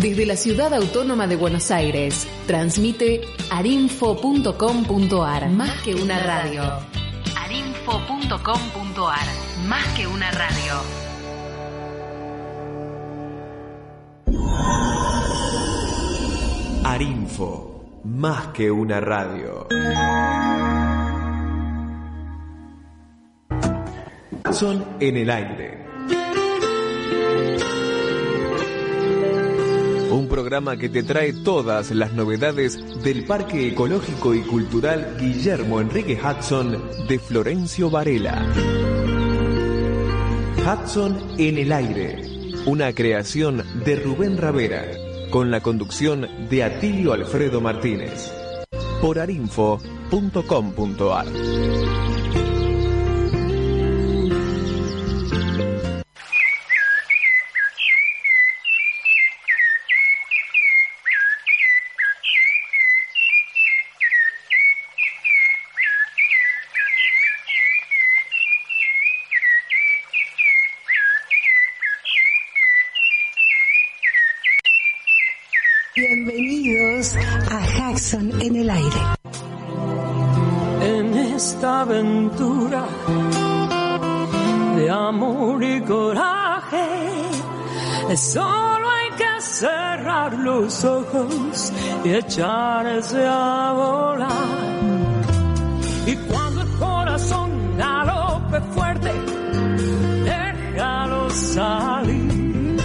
Desde la ciudad autónoma de Buenos Aires, transmite arinfo.com.ar. Más que una radio. arinfo.com.ar. Más que una radio. Arinfo. Más que una radio. Son en el aire. Un programa que te trae todas las novedades del Parque Ecológico y Cultural Guillermo Enrique Hudson de Florencio Varela. Hudson en el aire, una creación de Rubén Ravera, con la conducción de Atilio Alfredo Martínez, por arinfo.com.ar. solo hay que cerrar los ojos y echarse a volar. Y cuando el corazón galope fuerte, déjalo salir.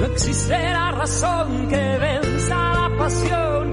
No existirá razón que venza la pasión,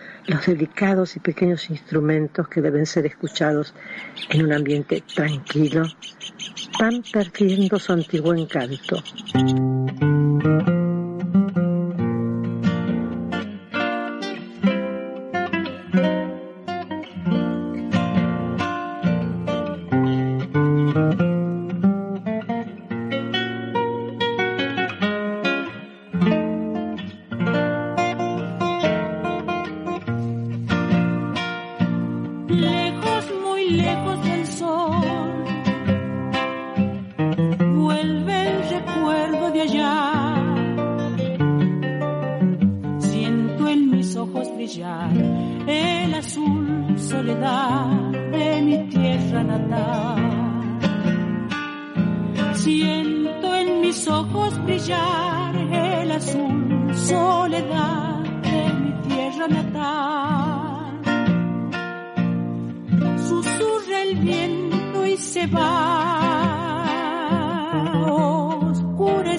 los delicados y pequeños instrumentos que deben ser escuchados en un ambiente tranquilo van perdiendo su antiguo encanto.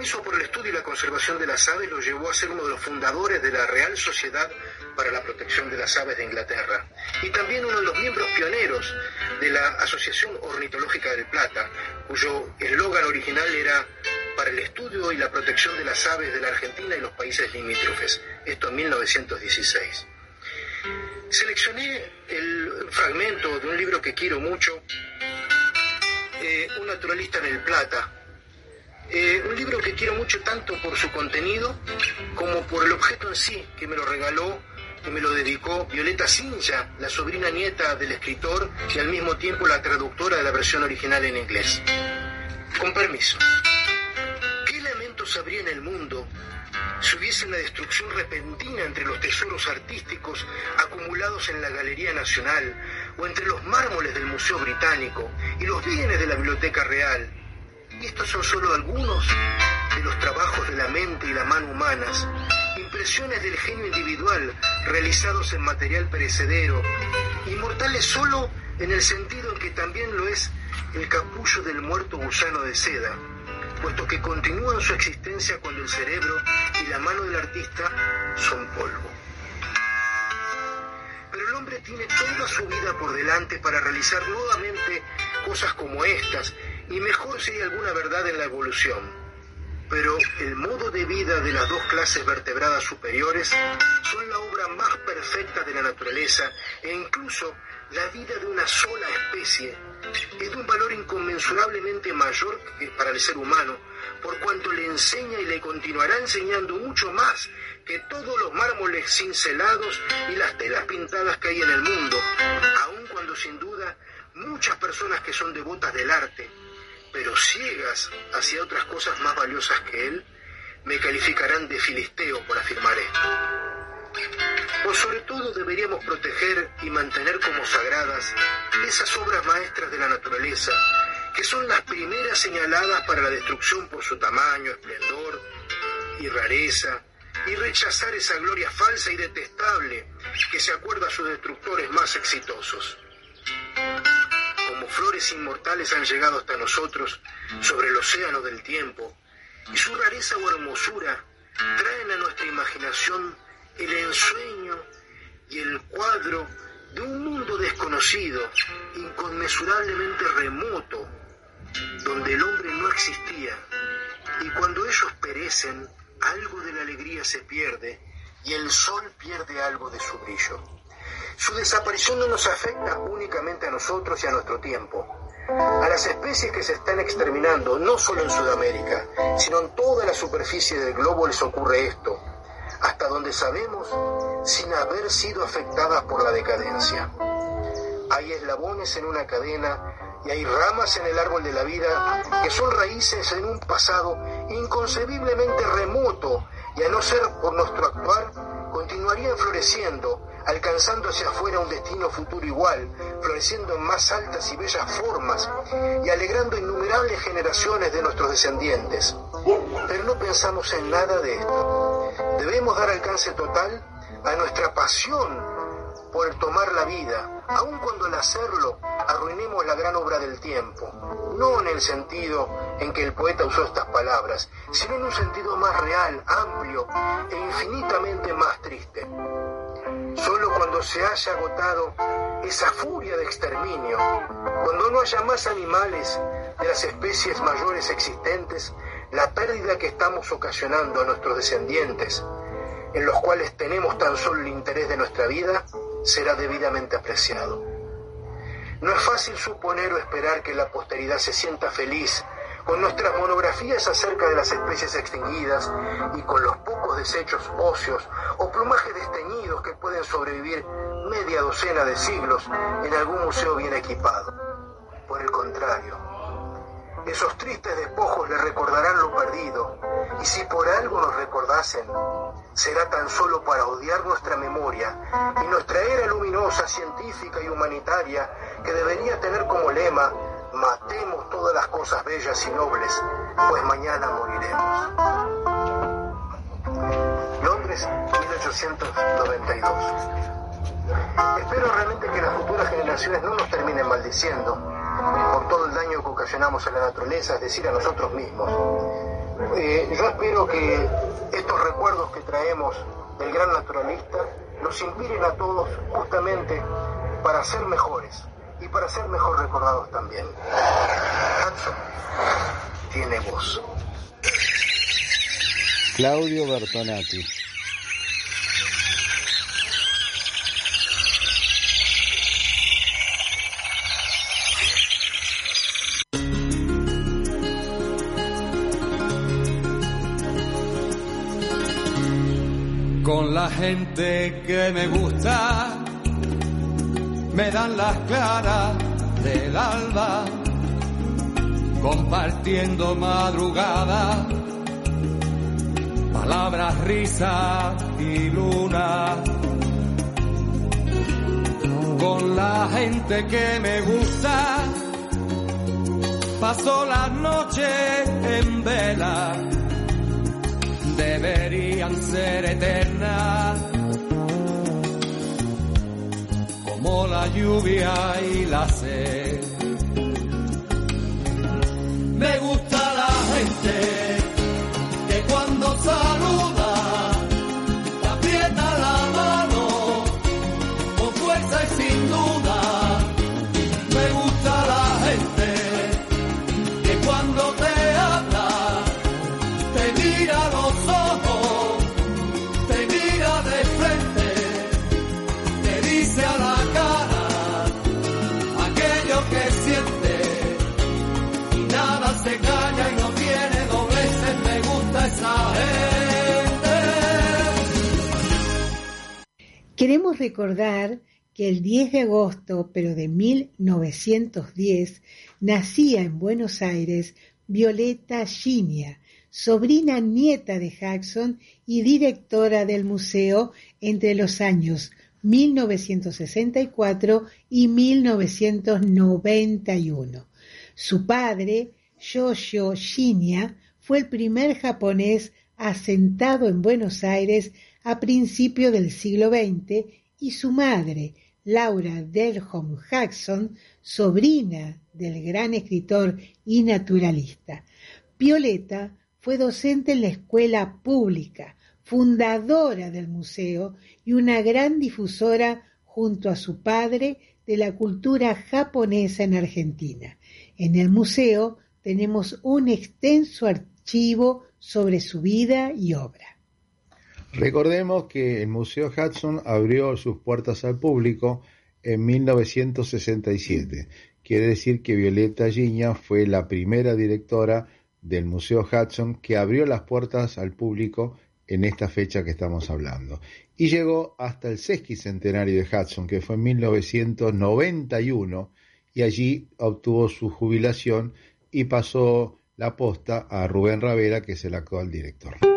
Compromiso por el estudio y la conservación de las aves lo llevó a ser uno de los fundadores de la Real Sociedad para la Protección de las Aves de Inglaterra y también uno de los miembros pioneros de la Asociación Ornitológica del Plata, cuyo eslogan original era para el estudio y la protección de las aves de la Argentina y los países limítrofes, esto en 1916. Seleccioné el fragmento de un libro que quiero mucho, eh, Un naturalista en el Plata. Eh, un libro que quiero mucho tanto por su contenido como por el objeto en sí, que me lo regaló y me lo dedicó Violeta Cincha, la sobrina nieta del escritor y al mismo tiempo la traductora de la versión original en inglés. Con permiso. ¿Qué elementos habría en el mundo si hubiese una destrucción repentina entre los tesoros artísticos acumulados en la Galería Nacional o entre los mármoles del Museo Británico y los bienes de la Biblioteca Real. Estos son solo algunos de los trabajos de la mente y la mano humanas, expresiones del genio individual realizados en material perecedero, inmortales solo en el sentido en que también lo es el capullo del muerto gusano de seda, puesto que continúan su existencia cuando el cerebro y la mano del artista son polvo. Pero el hombre tiene toda su vida por delante para realizar nuevamente cosas como estas, y mejor si hay alguna verdad en la evolución. Pero el modo de vida de las dos clases vertebradas superiores son la obra más perfecta de la naturaleza e incluso la vida de una sola especie es de un valor inconmensurablemente mayor que para el ser humano, por cuanto le enseña y le continuará enseñando mucho más que todos los mármoles cincelados y las telas pintadas que hay en el mundo, aun cuando sin duda muchas personas que son devotas del arte, pero ciegas hacia otras cosas más valiosas que él, me calificarán de filisteo por afirmar esto. O sobre todo deberíamos proteger y mantener como sagradas esas obras maestras de la naturaleza, que son las primeras señaladas para la destrucción por su tamaño, esplendor y rareza, y rechazar esa gloria falsa y detestable que se acuerda a sus destructores más exitosos flores inmortales han llegado hasta nosotros sobre el océano del tiempo, y su rareza o hermosura traen a nuestra imaginación el ensueño y el cuadro de un mundo desconocido, inconmensurablemente remoto, donde el hombre no existía, y cuando ellos perecen, algo de la alegría se pierde y el sol pierde algo de su brillo. Su desaparición no nos afecta únicamente a nosotros y a nuestro tiempo. A las especies que se están exterminando, no solo en Sudamérica, sino en toda la superficie del globo les ocurre esto, hasta donde sabemos, sin haber sido afectadas por la decadencia. Hay eslabones en una cadena y hay ramas en el árbol de la vida que son raíces en un pasado inconcebiblemente remoto y a no ser por nuestro actuar, continuarían floreciendo alcanzando hacia afuera un destino futuro igual, floreciendo en más altas y bellas formas y alegrando innumerables generaciones de nuestros descendientes. Pero no pensamos en nada de esto. Debemos dar alcance total a nuestra pasión por tomar la vida, aun cuando al hacerlo arruinemos la gran obra del tiempo, no en el sentido en que el poeta usó estas palabras, sino en un sentido más real, amplio e infinitamente más triste. Solo cuando se haya agotado esa furia de exterminio, cuando no haya más animales de las especies mayores existentes, la pérdida que estamos ocasionando a nuestros descendientes, en los cuales tenemos tan solo el interés de nuestra vida, será debidamente apreciado. No es fácil suponer o esperar que la posteridad se sienta feliz con nuestras monografías acerca de las especies extinguidas y con los pocos desechos óseos o plumajes desteñidos que pueden sobrevivir media docena de siglos en algún museo bien equipado. Por el contrario, esos tristes despojos le recordarán lo perdido, y si por algo nos recordasen, será tan solo para odiar nuestra memoria y nuestra era luminosa, científica y humanitaria, que debería tener como lema matemos todas las cosas bellas y nobles, pues mañana moriremos. Londres, 1892. Espero realmente que las futuras generaciones no nos terminen maldiciendo por todo el daño que ocasionamos a la naturaleza, es decir, a nosotros mismos. Eh, yo espero que estos recuerdos que traemos del gran naturalista nos inspiren a todos justamente para ser mejores y para ser mejor recordados también. Hudson tiene voz. Claudio Bertonati. Con la gente que me gusta me dan las claras del alba, compartiendo madrugada, palabras, risas y luna. Con la gente que me gusta, paso la noche en vela, debería podrían ser eternas, la lluvia y la sed. Queremos recordar que el 10 de agosto, pero de 1910, nacía en Buenos Aires Violeta Ginia, sobrina nieta de Jackson y directora del museo entre los años 1964 y 1991. Su padre, Yoshio Shinya, fue el primer japonés asentado en Buenos Aires a principios del siglo XX y su madre, Laura Derham Jackson, sobrina del gran escritor y naturalista. Violeta fue docente en la escuela pública, fundadora del museo y una gran difusora junto a su padre de la cultura japonesa en Argentina. En el museo tenemos un extenso archivo sobre su vida y obra. Recordemos que el Museo Hudson abrió sus puertas al público en 1967. Quiere decir que Violeta Giña fue la primera directora del Museo Hudson que abrió las puertas al público en esta fecha que estamos hablando. Y llegó hasta el sesquicentenario de Hudson, que fue en 1991, y allí obtuvo su jubilación y pasó la posta a Rubén Ravera, que es el actual director.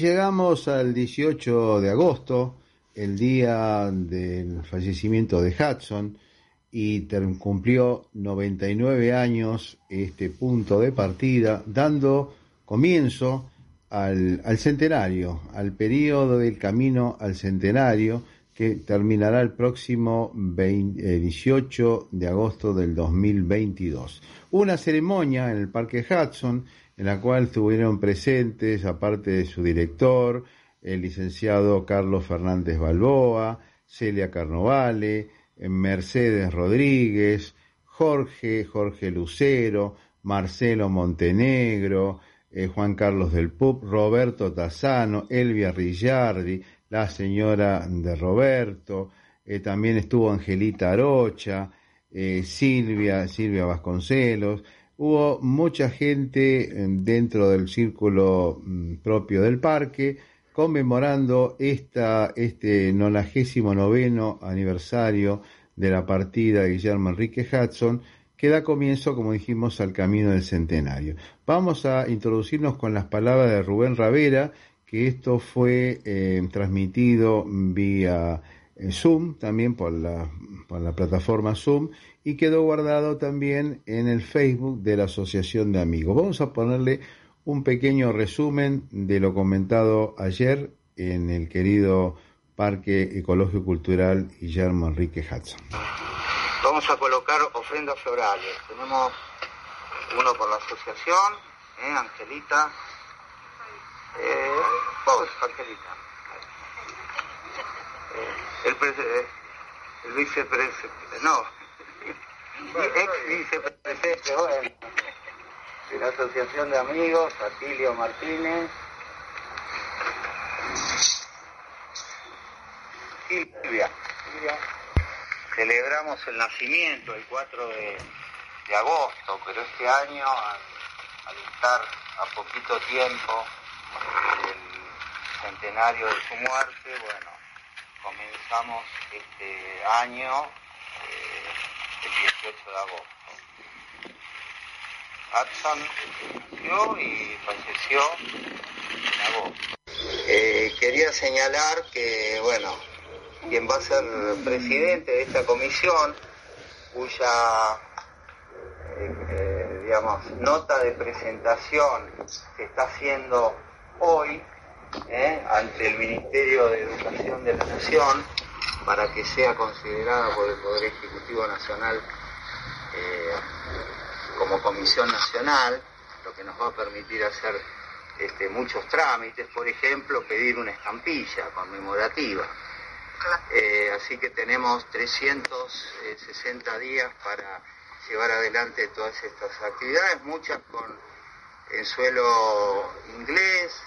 Llegamos al 18 de agosto, el día del fallecimiento de Hudson, y cumplió 99 años este punto de partida, dando comienzo al, centenario, al periodo del camino al centenario, que terminará el próximo 18 de agosto del 2022. Una ceremonia en el Parque Hudson en la cual estuvieron presentes, aparte de su director, el licenciado Carlos Fernández Balboa, Celia Carnovale, Mercedes Rodríguez, Jorge, Jorge Lucero, Marcelo Montenegro, eh, Juan Carlos del Pup, Roberto Tazzano, Elvia Rillardi, la señora de Roberto, eh, también estuvo Angelita Arocha, eh, Silvia, Silvia Vasconcelos, hubo mucha gente eh, dentro del círculo mm, propio del parque conmemorando esta, este 99 aniversario de la partida de Guillermo Enrique Hudson, que da comienzo, como dijimos, al camino del centenario. Vamos a introducirnos con las palabras de Rubén Ravera, que esto fue eh, transmitido vía Zoom, también por la, por la plataforma Zoom, y quedó guardado también en el Facebook de la Asociación de Amigos. Vamos a ponerle un pequeño resumen de lo comentado ayer en el querido Parque Ecológico Cultural Guillermo Enrique Hudson. Vamos a colocar ofrendas florales. Tenemos uno por la asociación, ¿eh? Angelita. Eh, Angelita. El, eh, el vicepresidente, no, ex vicepresidente, bueno de la Asociación de Amigos, Atilio Martínez. Silvia. Celebramos el nacimiento el 4 de, agosto, pero este año, al, estar a poquito tiempo del centenario de su muerte, bueno, comenzamos este año eh, el 18 de agosto. Hudson nació y falleció en agosto. Eh, quería señalar que, bueno, quien va a ser presidente de esta comisión, cuya, eh, digamos, nota de presentación se está haciendo hoy ante el Ministerio de Educación de la Nación para que sea considerada por el Poder Ejecutivo Nacional como Comisión Nacional, lo que nos va a permitir hacer este, muchos trámites, por ejemplo, pedir una estampilla conmemorativa. Eh, así que tenemos 360 días para llevar adelante todas estas actividades, muchas con en suelo inglés,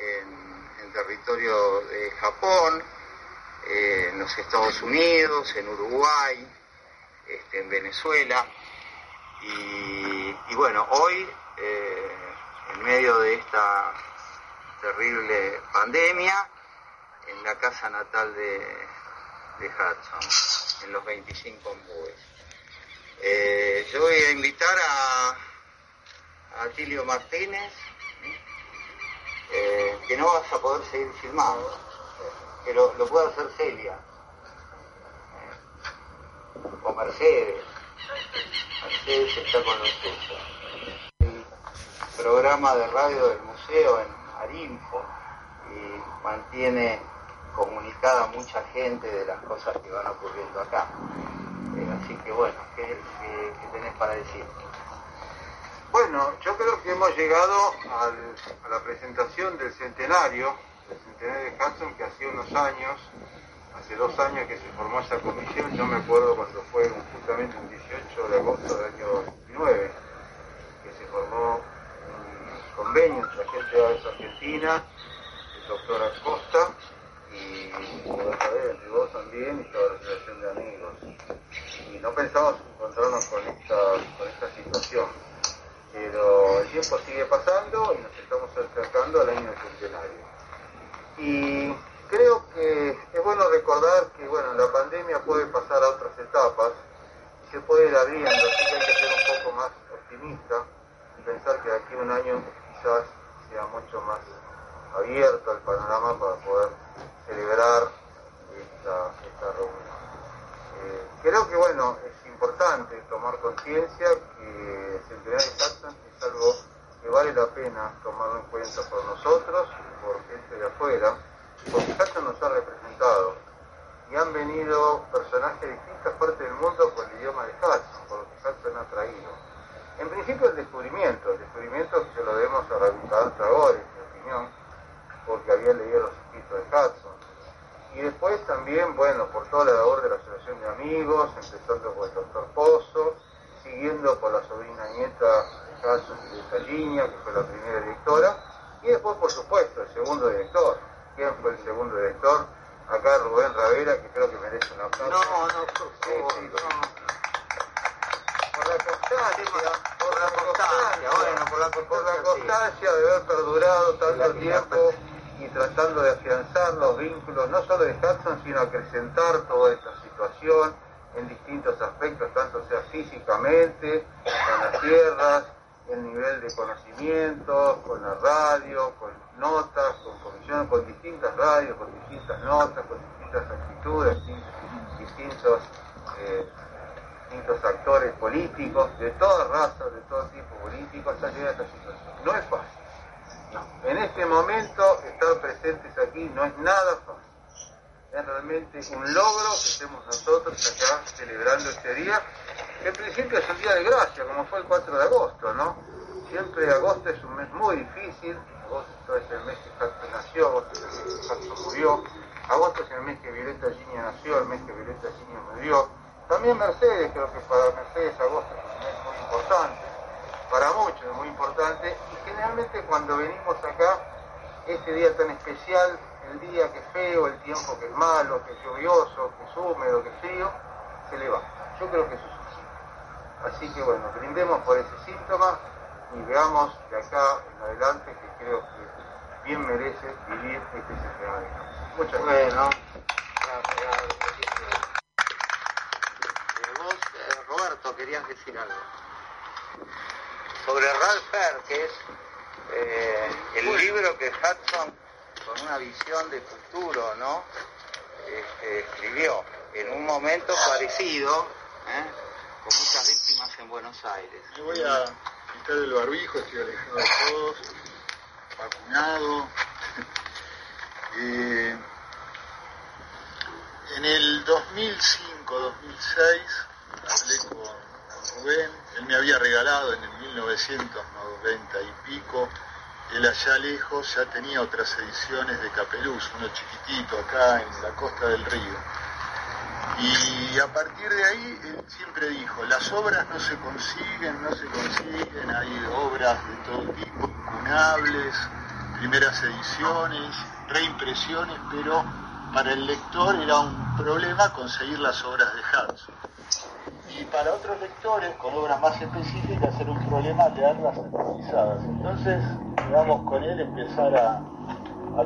en, territorio de Japón, eh, en los Estados Unidos, en Uruguay, este, en Venezuela. Y, bueno, hoy, eh, en medio de esta terrible pandemia, en la casa natal de, de Hudson, en los 25 embúes. Eh, yo voy a invitar a, a Tilio Martínez, eh, que no vas a poder seguir filmando, que lo, lo puede hacer Celia, o Mercedes. Mercedes está con nosotros. El programa de radio del museo en Arinfo y mantiene comunicada mucha gente de las cosas que van ocurriendo acá. Eh, así que bueno, ¿qué, tenés para decir? Bueno, yo creo que hemos llegado a la presentación del centenario, del centenario de Hudson, que hace unos años hace dos años que se formó esa comisión, yo me acuerdo cuando fue justamente un 18 de agosto del año 2009, que se formó un convenio entre la gente de Argentina, el doctor Acosta y entre vos también y toda la Asociación de Amigos. Y no pensamos encontrarnos con esta, con esta situación. Pero el tiempo sigue pasando y nos estamos acercando al año centenario. Y creo que es bueno recordar que bueno, la pandemia puede pasar a otras etapas y se puede ir abriendo, así que hay que ser un poco más optimista y pensar que de aquí a un año quizás sea mucho más abierto el panorama para poder celebrar esta, esta reunión. Eh, creo que bueno, importante tomar conciencia que centenario de Jackson es algo que vale la pena tomarlo en cuenta por nosotros por gente de afuera porque Hudson nos ha representado y han venido personajes de distintas partes del mundo con el idioma de Hudson, por lo que Hudson ha traído. En principio el descubrimiento, el descubrimiento que se lo debemos a Raúl Tragores, en mi opinión, porque había leído los escritos de Hudson. Y después también, bueno, por toda la labor de la Asociación de Amigos, empezando por el doctor Pozo, siguiendo por la sobrina nieta de línea, que fue la primera directora, y después, por supuesto, el segundo director, quién fue el segundo director. Acá Rubén Ravera, que creo que merece un aplauso No, no, por favor, no. Por la constancia, por la constancia, bueno, por la, por la constancia de haber perdurado tanto tiempo y tratando de afianzar los vínculos, no solo de Hudson, sino acrecentar toda esta situación en distintos aspectos, tanto sea físicamente, con las tierras, el nivel de conocimiento, con la radio, con notas, con comisiones, con distintas radios, con distintas notas, con distintas actitudes, distintos, eh, distintos actores políticos, de todas razas, de todo tipo político, hasta llegar a esta situación. No es fácil. En este momento, estar presentes aquí no es nada fácil. Es realmente un logro que estemos nosotros acá celebrando este día, que en principio es un día de gracia, como fue el 4 de agosto, ¿no? Siempre agosto es un mes muy difícil, agosto es el mes que Castro nació, agosto es el mes que Castro murió, agosto es el mes que Violeta Ginia nació, el mes que Violeta Ginia murió. También Mercedes, creo que para Mercedes agosto es un mes muy importante, para muchos es muy importante, y generalmente cuando venimos acá, este día tan especial, el día que es feo, el tiempo que es malo, que es lluvioso, que es húmedo, que es frío, se le va. Yo creo que eso es así. Así que bueno, brindemos por ese síntoma y veamos de acá en adelante que creo que bien merece vivir este sistema de Muchas gracias. Bueno, vos, eh, Roberto, querías decir algo. Sobre Ralph que es eh, el libro que Hudson con una visión de futuro, ¿no? Este, escribió en un momento parecido, ¿eh? con muchas víctimas en Buenos Aires. Me voy a quitar el barbijo, estoy alejado de todos, vacunado. Eh, en el 2005-2006 hablé con Él me había regalado en el 1990 y pico él allá lejos ya tenía otras ediciones de Capeluz, uno chiquitito acá en la costa del río. Y a partir de ahí él siempre dijo, las obras no se consiguen, no se consiguen, hay obras de todo tipo, incunables, primeras ediciones, reimpresiones, pero para el lector era un problema conseguir las obras de Hudson. Y para otros lectores, con obras más específicas, era un problema leerlas actualizadas. Entonces, vamos con él empezar a,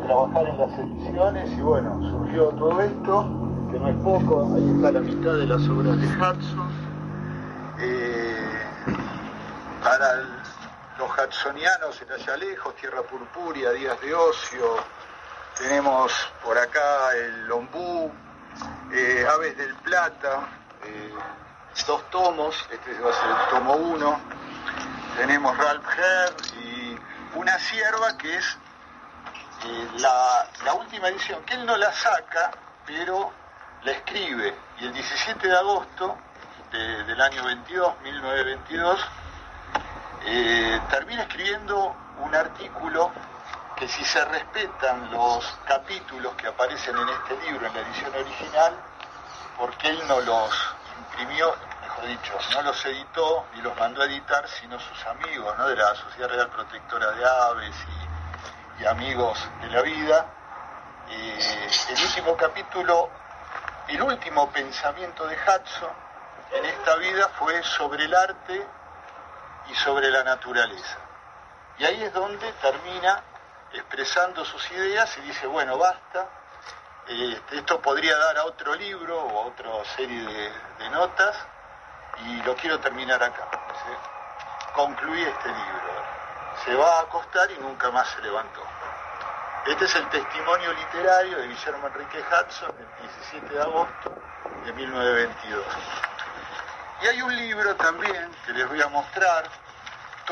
trabajar en las ediciones y bueno, surgió todo esto, que no es poco, ahí está la mitad de las obras de Hudson. Eh, para los hudsonianos en allá lejos, Tierra Purpúrea, Días de Ocio, tenemos por acá el Lombú, eh, Aves del Plata, eh, dos tomos, este va a ser el tomo uno, tenemos Ralph Herr y una sierva que es eh, la, última edición, que él no la saca, pero la escribe. Y el 17 de agosto del año 22, 1922, eh, termina escribiendo un artículo que si se respetan los capítulos que aparecen en este libro, en la edición original, porque él no los imprimió, mejor dicho, no los editó y los mandó a editar, sino sus amigos ¿no? de la Sociedad Real Protectora de Aves y, amigos de la vida. Eh, el último capítulo, el último pensamiento de Hudson en esta vida fue sobre el arte y sobre la naturaleza. Y ahí es donde termina expresando sus ideas y dice, bueno, basta, este, esto podría dar a otro libro o a otra serie de, notas y lo quiero terminar acá. Concluí este libro. Se va a acostar y nunca más se levantó. Este es el testimonio literario de Guillermo Enrique Hudson del 17 de agosto de 1922. Y hay un libro también que les voy a mostrar,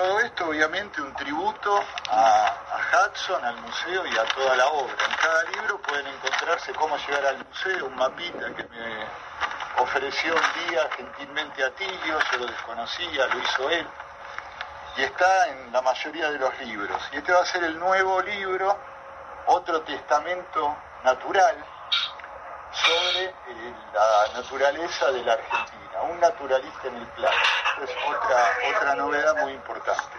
todo esto obviamente un tributo a, Hudson, al museo y a toda la obra. En cada libro pueden encontrarse cómo llegar al museo, un mapita que me ofreció un día gentilmente a Tilio, yo lo desconocía, lo hizo él, y está en la mayoría de los libros. Y este va a ser el nuevo libro, otro testamento natural sobre eh, la naturaleza de la Argentina, un naturalista en el plano es otra, otra novedad muy importante.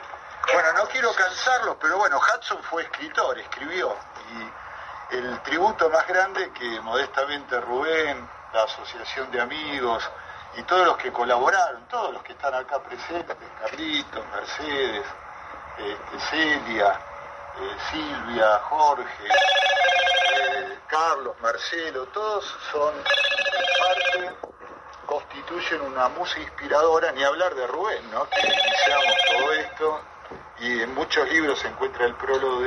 Bueno, no quiero cansarlos, pero bueno, Hudson fue escritor, escribió, y el tributo más grande que modestamente Rubén, la Asociación de Amigos y todos los que colaboraron, todos los que están acá presentes, Carlitos, Mercedes, este, Celia, eh, Silvia, Jorge, Carlos, Marcelo, todos son en parte constituyen una música inspiradora, ni hablar de Rubén, ¿no? que iniciamos todo esto y en muchos libros se encuentra el prólogo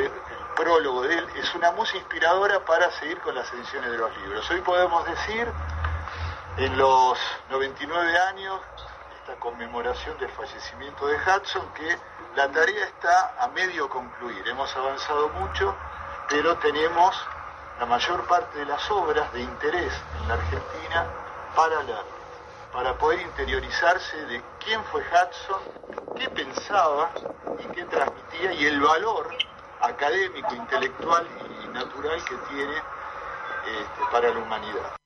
de, él, es una música inspiradora para seguir con las ediciones de los libros. Hoy podemos decir, en los 99 años, esta conmemoración del fallecimiento de Hudson, que la tarea está a medio concluir. Hemos avanzado mucho, pero tenemos la mayor parte de las obras de interés en la Argentina para leer para poder interiorizarse de quién fue Hudson, qué pensaba y qué transmitía y el valor académico, intelectual y natural que tiene este, para la humanidad.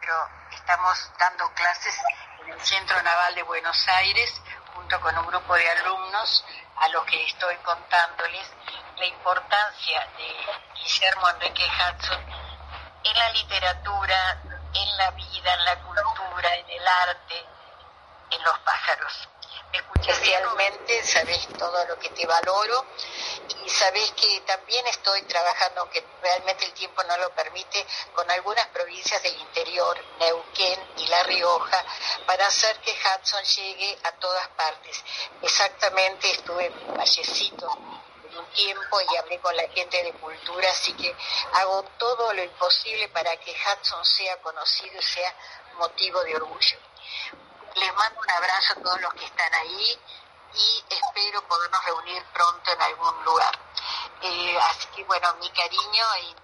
Pero estamos dando clases en el Centro Naval de Buenos Aires junto con un grupo de alumnos a los que estoy contándoles la importancia de Guillermo Enrique Hudson en la literatura, en la vida, en la cultura, en el arte, en los pájaros. Me escuchas realmente, sabes todo lo que te valoro y sabes que también estoy trabajando, aunque realmente el tiempo no lo permite, con algunas provincias del interior, Neuquén y La Rioja, para hacer que Hudson llegue a todas partes. Exactamente estuve en Vallecito un tiempo y hablé con la gente de cultura, así que hago todo lo imposible para que Hudson sea conocido y sea motivo de orgullo. Les mando un abrazo a todos los que están ahí y espero podernos reunir pronto en algún lugar. Eh, así que bueno, mi cariño y,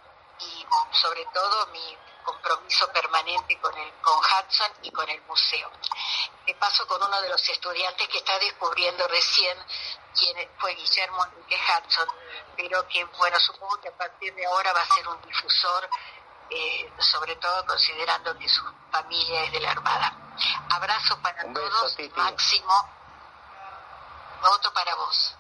sobre todo mi compromiso permanente con, el, con Hudson y con el museo. Me paso con uno de los estudiantes que está descubriendo recién quién fue Guillermo Enrique Hudson, pero que bueno, supongo que a partir de ahora va a ser un difusor eh, sobre todo considerando que su familia es de la Armada. Abrazo para Un beso, todos, Titi. Máximo. Voto para vos.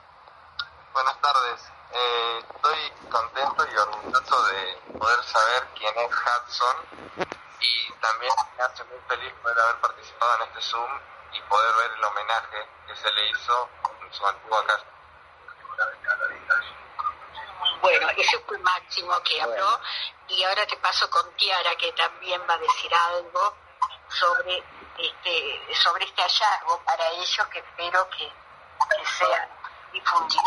Buenas tardes. Eh, estoy contento y orgulloso de poder saber quién es Hudson y también me hace muy feliz poder haber participado en este Zoom y poder ver el homenaje que se le hizo en su antigua casa. Bueno, ese fue Máximo que habló y ahora te paso con Tiara que también va a decir algo sobre este sobre este hallazgo para ellos que espero que, que sea difundido.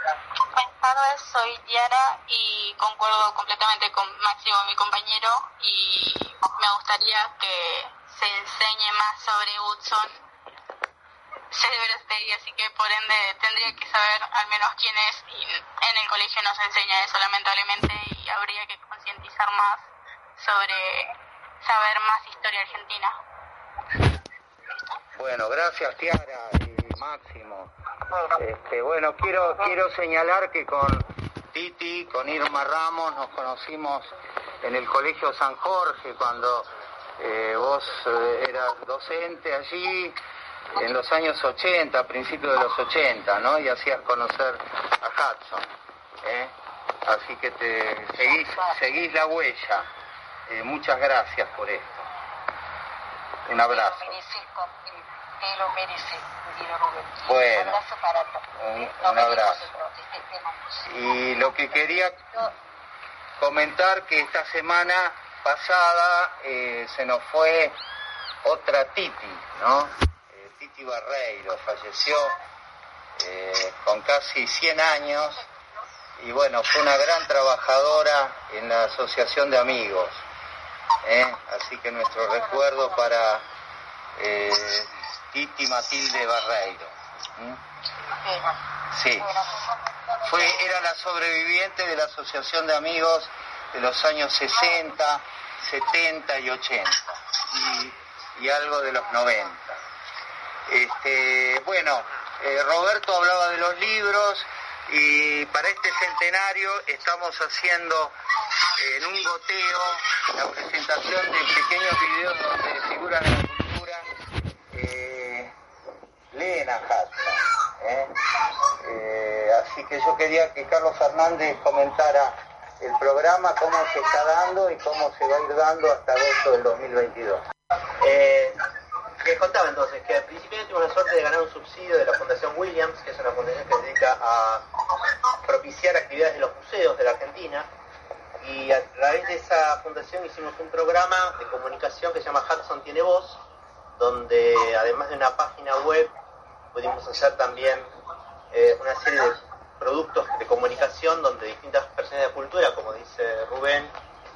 Buenas tardes, soy Tiara y concuerdo completamente con Máximo, mi compañero, y me gustaría que se enseñe más sobre Hudson. Celebrate así que por ende tendría que saber al menos quién es y en el colegio no se enseña eso lamentablemente y habría que concientizar más sobre saber más historia argentina. Bueno, gracias Tiara y Máximo. Este, bueno, quiero quiero señalar que con Titi, con Irma Ramos, nos conocimos en el Colegio San Jorge cuando eh, vos eh, eras docente allí en los años 80, a principios de los 80, ¿no? Y hacías conocer a Hudson. ¿eh? Así que te seguís, seguís la huella. Muchas gracias por esto. Un abrazo. Te lo querido Rubén. Bueno. Un abrazo para todos. Un, abrazo. Y lo que quería comentar que esta semana pasada eh, se nos fue otra Titi, ¿no? Eh, Titi Barreiro falleció eh, con casi 100 años y bueno, fue una gran trabajadora en la Asociación de Amigos. ¿Eh? Así que nuestro recuerdo para eh, Titi Matilde Barreiro. ¿m? Sí. Fue, era la sobreviviente de la Asociación de Amigos de los años 60 70 y 80 y, algo de los 90. Este, bueno, eh, Roberto hablaba de los libros y para este centenario estamos haciendo eh, en un goteo la presentación de pequeños videos donde figuras de la cultura eh, leen a Hudson. así que yo quería que Carlos Fernández comentara el programa, cómo se está dando y cómo se va a ir dando hasta agosto del 2022. Eh, les contaba entonces que al principio tuvimos la suerte de ganar un subsidio de la Fundación Williams, que es una fundación que se dedica a propiciar actividades de los museos de la Argentina. Y a través de esa fundación hicimos un programa de comunicación que se llama Hudson Tiene Voz, donde además de una página web pudimos hacer también eh, una serie de productos de comunicación donde distintas personas de cultura, como dice Rubén,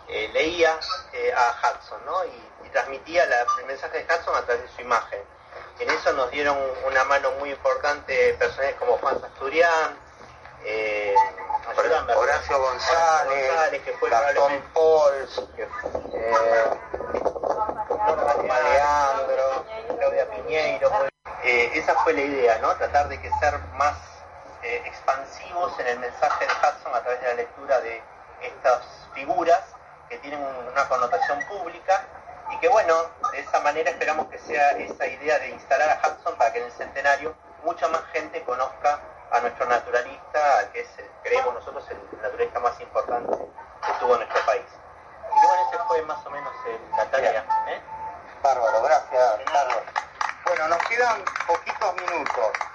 eh, leía eh, a Hudson y, transmitía el mensaje de Hudson a través de su imagen. En eso nos dieron una mano muy importante personajes como Juan Sasturian, eh, Horacio González, que fue Gastón Pols, Claudia Piñeiro. esa fue la idea, ¿no? Tratar de que ser más eh, expansivos en el mensaje de Hudson a través de la lectura de estas figuras que tienen una connotación pública y que bueno, de esa manera esperamos que sea esa idea de instalar a Hudson para que en el centenario mucha más gente conozca a nuestro naturalista, que es, creemos nosotros, el naturalista más importante que tuvo nuestro país. Y bueno, ese fue más o menos la tarea. ¿eh? Bárbaro, gracias, Carlos. Bueno, nos quedan poquitos minutos.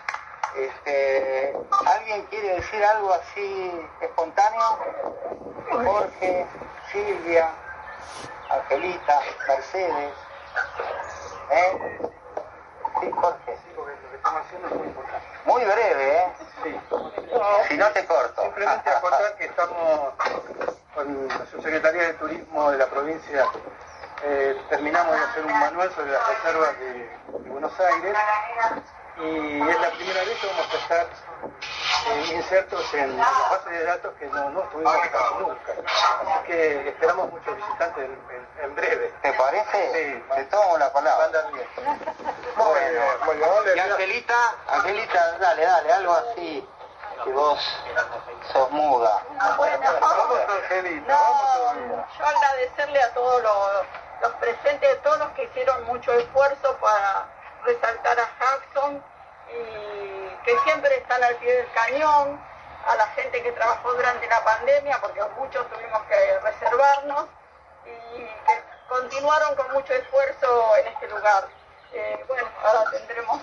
Este, ¿Alguien quiere decir algo así espontáneo? Jorge, Silvia, Angelita, Mercedes. ¿Eh? Sí, Jorge. muy breve, ¿eh? Sí. si no te corto. Simplemente contar que estamos con la Subsecretaría de Turismo de la provincia eh, terminamos de hacer un manual sobre las reservas de Buenos Aires y es la primera vez que vamos a estar eh, insertos en la base de datos que no, no estuvimos casi nunca. Así que esperamos muchos visitantes en, breve. ¿Te parece? Sí. Te tomo la palabra. bien. Bueno, bueno, y Angelita, Angelita, dale, dale, algo así que vos sos muda. Bueno, vamos Angelita, vamos todavía. Yo agradecerle a todos los, los presentes, a todos los que hicieron mucho esfuerzo para resaltar a Jackson y que siempre están al pie del cañón, a la gente que trabajó durante la pandemia, porque muchos tuvimos que reservarnos, y que continuaron con mucho esfuerzo en este lugar. Eh, bueno, ahora tendremos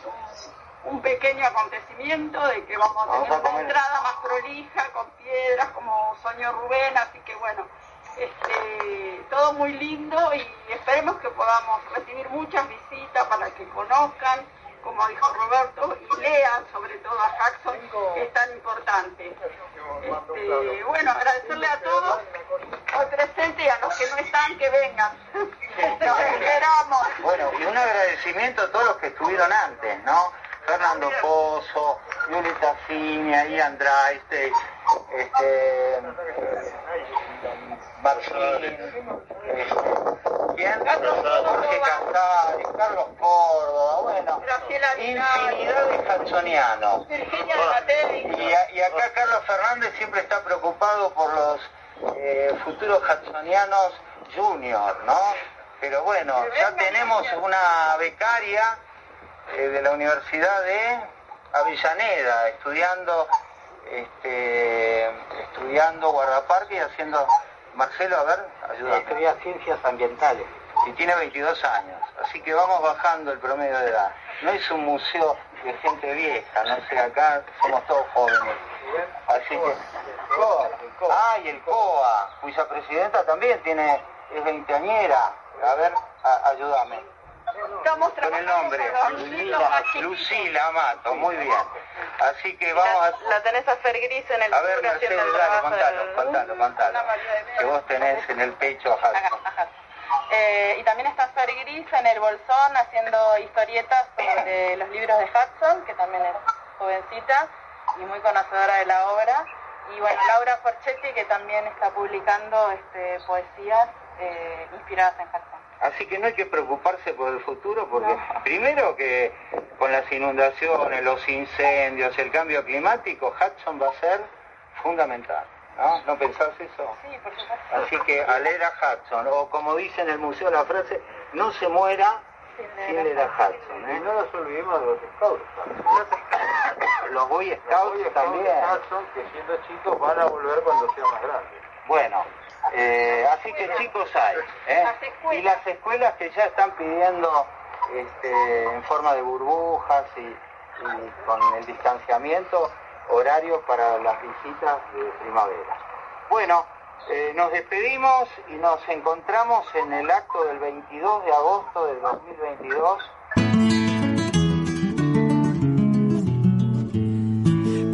un, pequeño acontecimiento de que vamos a tener una entrada más prolija, con piedras, como soñó Rubén, así que bueno, este, todo muy lindo y esperemos que podamos recibir muchas visitas para que conozcan, como dijo Roberto, y lean sobre todo a Jackson, que es tan importante. Este, bueno, agradecerle a todos al presente y a los que no están que vengan. Los esperamos. Bueno, y un agradecimiento a todos los que estuvieron antes, ¿no? Fernando Pozo, Violeta Finia, Ian Draiste, este, Martín, ¿quién? Jorge Casares, Carlos Córdoba, bueno, infinidad de jacksonianos. Y, y acá Carlos Fernández siempre está preocupado por los eh, futuros jacksonianos junior, ¿no? Pero bueno, ya tenemos una becaria eh, de la Universidad de Avellaneda, estudiando este, estudiando guardaparque y haciendo Marcelo, a ver, ayuda. Estudia ciencias ambientales. Y tiene 22 años, así que vamos bajando el promedio de edad. No es un museo de gente vieja, no sé, acá somos todos jóvenes. Así que... Ah, y el COA, cuya presidenta también tiene, es veinteañera. A ver, ayúdame. Con el nombre, Lucila, Lucila Mato, muy bien. Así que vamos a... La tenés a Fer Gris en el... A ver, Mercedes, dale, contalo, contalo, contalo. Que vos tenés en el pecho a eh, y también está Fer Gris en el bolsón haciendo historietas sobre los libros de Hudson, que también es jovencita y muy conocedora de la obra. Y bueno, Laura Forchetti, que también está publicando este, poesías eh, inspiradas en Hudson. Así que no hay que preocuparse por el futuro porque primero que con las inundaciones, los incendios, el cambio climático, Hudson va a ser fundamental. ¿No? ¿No pensás eso? Sí, por supuesto. Así que alera Hudson, o como dice en el museo la frase, no se muera sin leer a Hudson. ¿eh? Y no nos olvidemos de los scouts. Los Boy Los Scouts Boy Scouts también. Hudson, que siendo chicos van a volver cuando sean más grandes. Bueno, eh, así que chicos hay. ¿eh? Y las escuelas que ya están pidiendo este, en forma de burbujas y, y con el distanciamiento horarios para las visitas de primavera. Bueno, eh, nos despedimos y nos encontramos en el acto del 22 de agosto del 2022.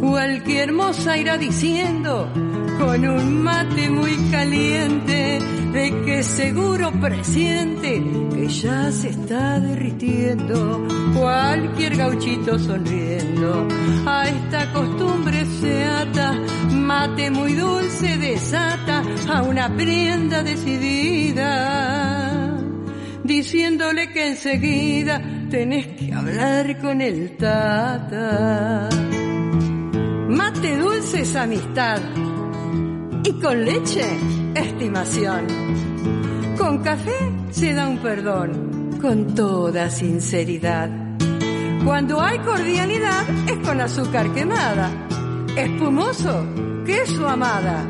Cualquier moza irá diciendo con un mate muy caliente de que seguro presiente que ya se está derritiendo. Cualquier gauchito sonriendo a esta costumbre se ata, mate muy dulce desata a una prenda decidida, diciéndole que enseguida tenés que hablar con el tata. Mate dulce es amistad con leche estimación. Con café se da un perdón con toda sinceridad. Cuando hay cordialidad es con azúcar quemada, espumoso, queso amada.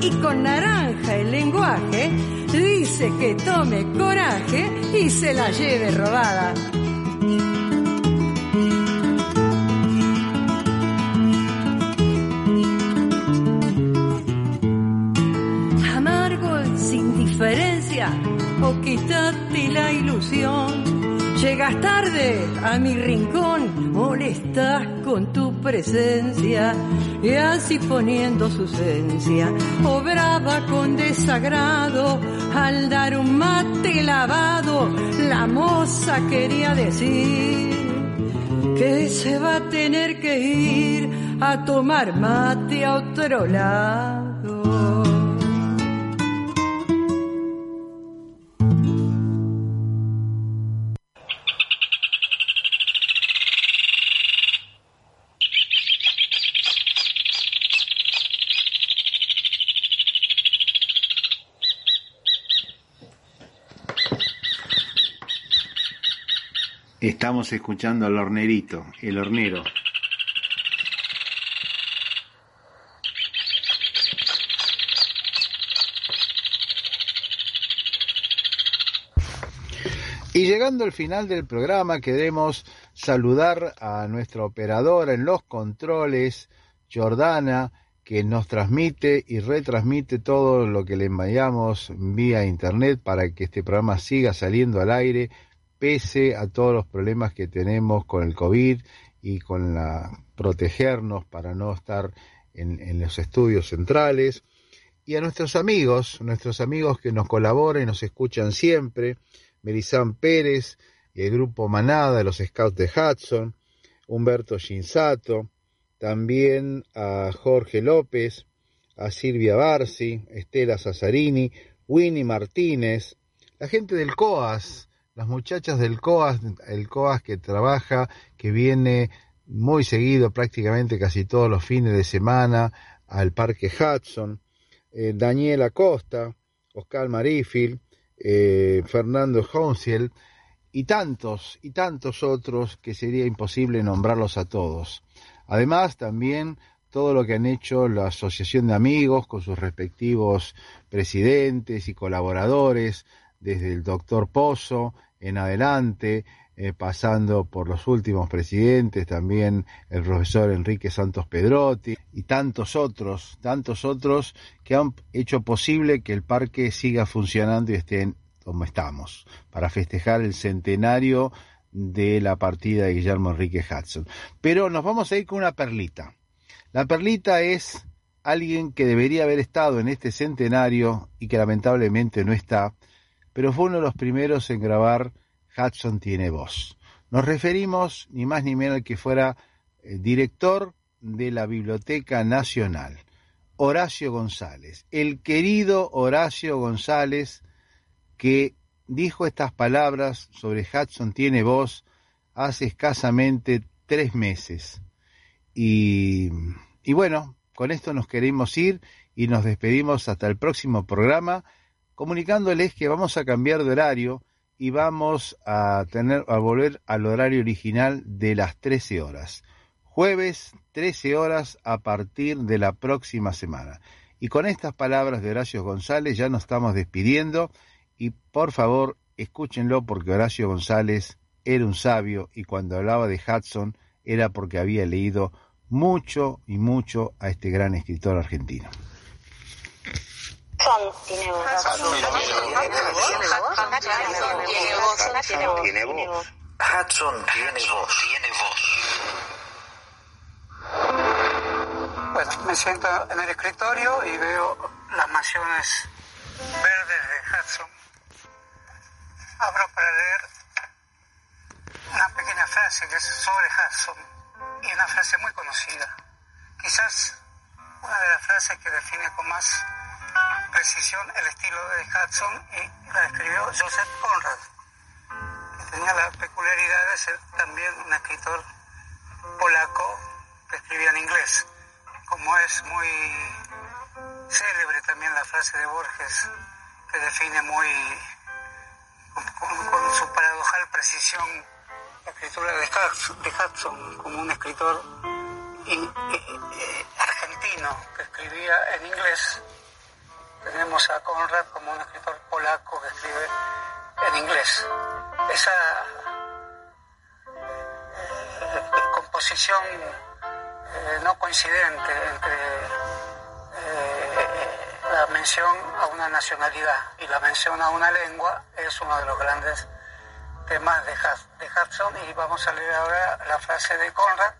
Y con naranja el lenguaje dice que tome coraje y se la lleve robada. O quítate la ilusión. Llegas tarde a mi rincón, molestas con tu presencia y así poniendo su esencia, obraba con desagrado al dar un mate lavado. La moza quería decir que se va a tener que ir a tomar mate a otro lado. Estamos escuchando al hornerito, el hornero. Y llegando al final del programa, queremos saludar a nuestra operadora en los controles, Jordana, que nos transmite y retransmite todo lo que le enviamos vía internet para que este programa siga saliendo al aire, pese a todos los problemas que tenemos con el COVID y con protegernos para no estar en, los estudios centrales. Y a nuestros amigos, nuestros amigos que nos colaboran y nos escuchan siempre, Merizán Pérez y el grupo Manada de los Scouts de Hudson, Humberto Shinsato, también a Jorge López, a Silvia Barsi, Estela Sazarini, Winnie Martínez, la gente del COAS, las muchachas del COAS, el COAS que trabaja, que viene muy seguido, prácticamente casi todos los fines de semana, al Parque Hudson, eh, Daniela Costa, Oscar Marifil, eh, Fernando Honciel, y tantos y tantos otros que sería imposible nombrarlos a todos. Además, también todo lo que han hecho la Asociación de Amigos con sus respectivos presidentes y colaboradores, desde el doctor Pozo en adelante, eh, pasando por los últimos presidentes, también el profesor Enrique Santos Pedrotti y tantos otros, tantos otros que han hecho posible que el parque siga funcionando y esté como estamos, para festejar el centenario de la partida de Guillermo Enrique Hudson. Pero nos vamos a ir con una perlita. La perlita es alguien que debería haber estado en este centenario y que lamentablemente no está, pero fue uno de los primeros en grabar Hudson tiene voz. Nos referimos ni más ni menos que fuera el director de la Biblioteca Nacional, Horacio González, el querido Horacio González, que dijo estas palabras sobre Hudson tiene voz hace escasamente tres meses. Y bueno, con esto nos queremos ir y nos despedimos hasta el próximo programa, comunicándoles que vamos a cambiar de horario y vamos a a volver al horario original de las 13 horas. Jueves 13 horas a partir de la próxima semana. Y con estas palabras de Horacio González ya nos estamos despidiendo y por favor escúchenlo porque Horacio González era un sabio y cuando hablaba de Hudson era porque había leído mucho y mucho a este gran escritor argentino. Tiene voz. Tiene voz. Hudson tiene voz. Tiene voz. Bueno, me siento en el escritorio y veo las mansiones verdes de Hudson. Abro para leer una pequeña frase que es sobre Hudson y una frase muy conocida. Quizás una de las frases que define con más precisión el estilo de Hudson y la escribió Joseph Conrad, que tenía la peculiaridad de ser también un escritor polaco que escribía en inglés. Como es muy célebre también la frase de Borges, que define muy con, su paradojal precisión la escritura de Hudson como un escritor argentino que escribía en inglés. Tenemos a Conrad como un escritor polaco que escribe en inglés. Esa eh, composición eh, no coincidente entre eh, la mención a una nacionalidad y la mención a una lengua es uno de los grandes temas de, de Hudson y vamos a leer ahora la frase de Conrad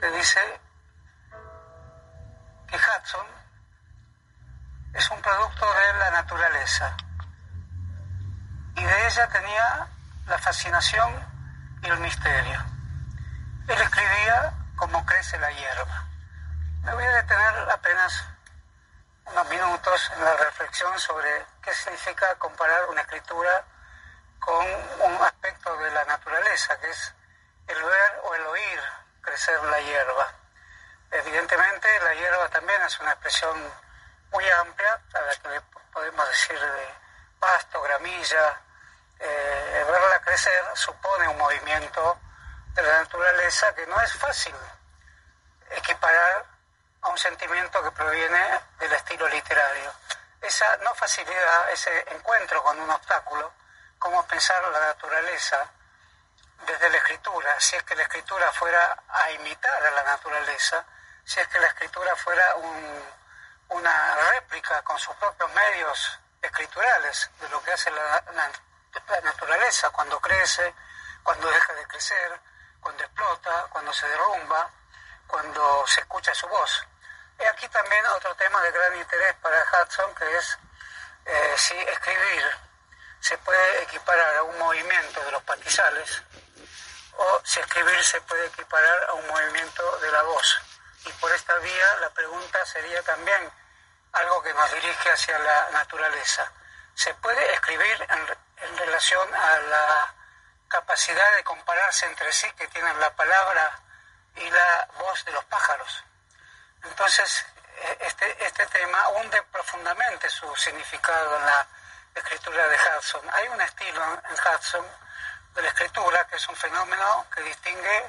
que dice que Hudson es un producto de la naturaleza y de ella tenía la fascinación y el misterio. Él escribía como crece la hierba. Me voy a detener apenas unos minutos en la reflexión sobre qué significa comparar una escritura con un aspecto de la naturaleza, que es el ver o el oír crecer la hierba. Evidentemente la hierba también es una expresión muy amplia, a la que podemos decir de pasto, gramilla. Eh, verla crecer supone un movimiento de la naturaleza que no es fácil equiparar a un sentimiento que proviene del estilo literario. Esa no facilidad, ese encuentro con un obstáculo, como pensar la naturaleza desde la escritura, si es que la escritura fuera a imitar a la naturaleza, si es que la escritura fuera una réplica con sus propios medios escriturales de lo que hace la, naturaleza cuando crece, cuando deja de crecer, cuando explota, cuando se derrumba, cuando se escucha su voz. Y aquí también otro tema de gran interés para Hudson, que es eh, si escribir se puede equiparar a un movimiento de los pastizales o si escribir se puede equiparar a un movimiento de la voz. Y por esta vía la pregunta sería también algo que nos dirige hacia la naturaleza. ¿Se puede escribir en, relación a la capacidad de compararse entre sí que tienen la palabra y la voz de los pájaros. Entonces, e, este, este tema hunde profundamente su significado en la escritura de Hudson. Hay un estilo en Hudson de la escritura que es un fenómeno que distingue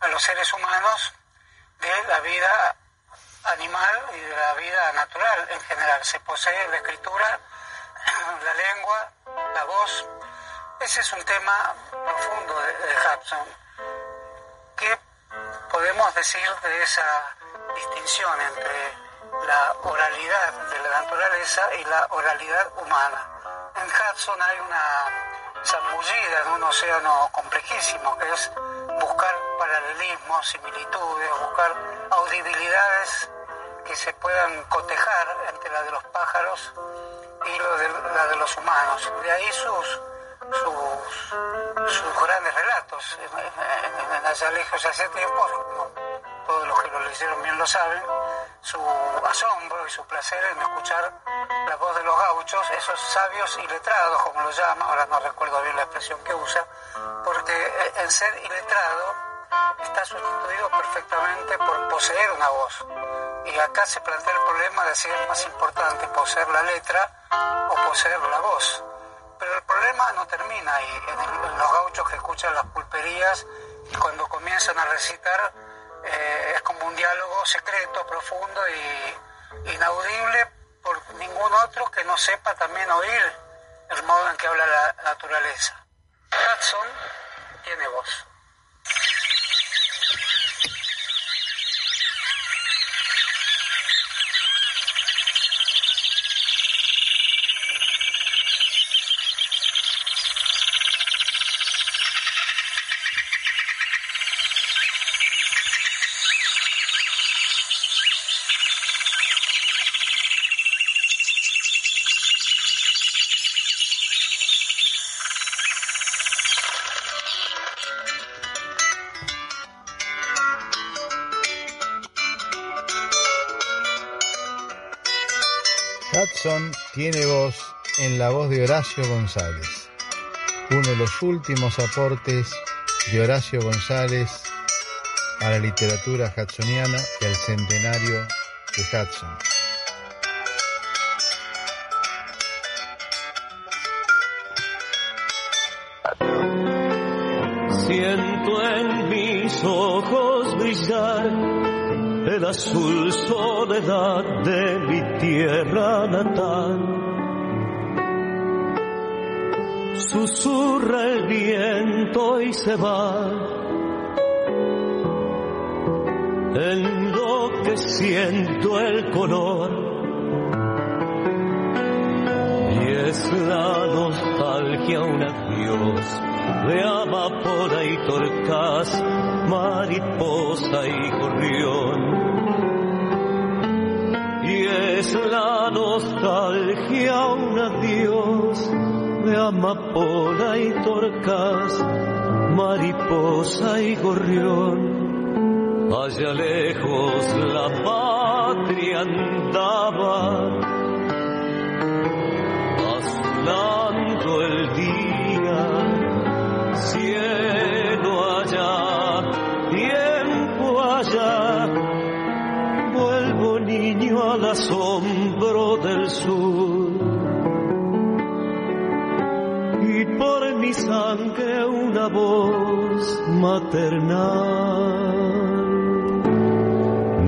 a los seres humanos de la vida animal y de la vida natural en general. Se posee la escritura, la lengua, la voz, ese es un tema profundo de, Hudson. ¿Qué podemos decir de esa distinción entre la oralidad de la naturaleza y la oralidad humana? En Hudson hay una zambullida en un océano complejísimo, que es buscar similitudes, buscar audibilidades que se puedan cotejar entre la de los pájaros y la de los humanos. De ahí sus sus, grandes relatos. En, lejos hace tiempo, como todos los que lo leyeron bien lo saben, su asombro y su placer en escuchar la voz de los gauchos, esos sabios iletrados, como lo llama, ahora no recuerdo bien la expresión que usa, porque el ser iletrado está sustituido perfectamente por poseer una voz. Y acá se plantea el problema de si es más importante poseer la letra o poseer la voz. Pero el problema no termina ahí, en, los gauchos que escuchan las pulperías y cuando comienzan a recitar eh, es como un diálogo secreto, profundo y inaudible por ningún otro que no sepa también oír el modo en que habla la naturaleza. Hudson tiene voz. Hudson tiene voz en la voz de Horacio González, uno de los últimos aportes de Horacio González a la literatura hudsoniana y al centenario de Hudson. Azul soledad de mi tierra natal. Susurra el viento y se va, enloqueciendo el color. Y es la nostalgia un adiós de amapola y torcas, mariposa y gorrión. Es la nostalgia un adiós de amapola y torcas, mariposa y gorrión. Allá lejos la patria andaba, azulando el día cielo allá, tiempo allá, vuelvo niño al asombro maternal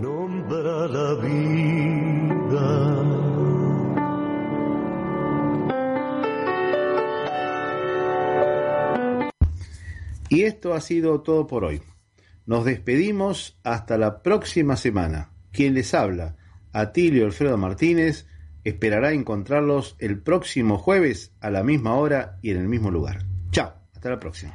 nombra la vida. Y esto ha sido todo por hoy. Nos despedimos hasta la próxima semana. Quien les habla, Atilio Alfredo Martínez, esperará encontrarlos el próximo jueves a la misma hora y en el mismo lugar. Chao, hasta la próxima.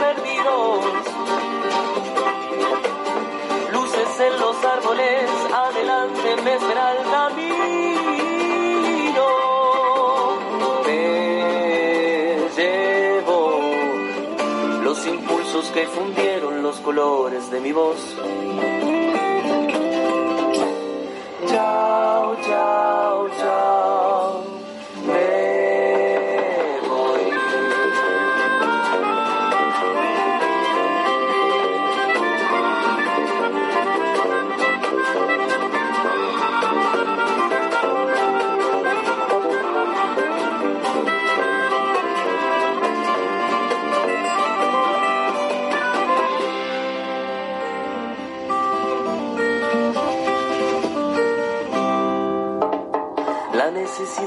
perdidos. Luces en los árboles, adelante me espera el camino. Me llevo los impulsos que fundieron los colores de mi voz. Chao, chao.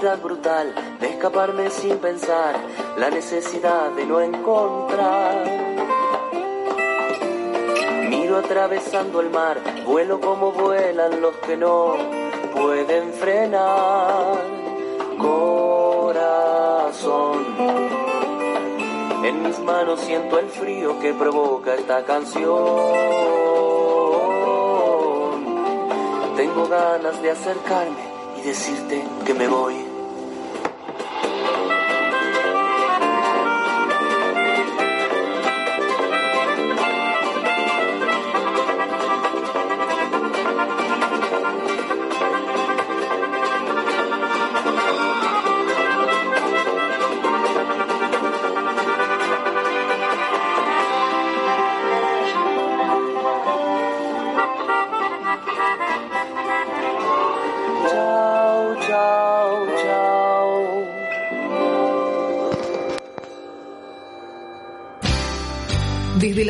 Necesidad brutal de escaparme sin pensar, la necesidad de no encontrar. Miro atravesando el mar, vuelo como vuelan los que no pueden frenar. Corazón, en mis manos siento el frío que provoca esta canción. Tengo ganas de acercarme y decirte que me voy.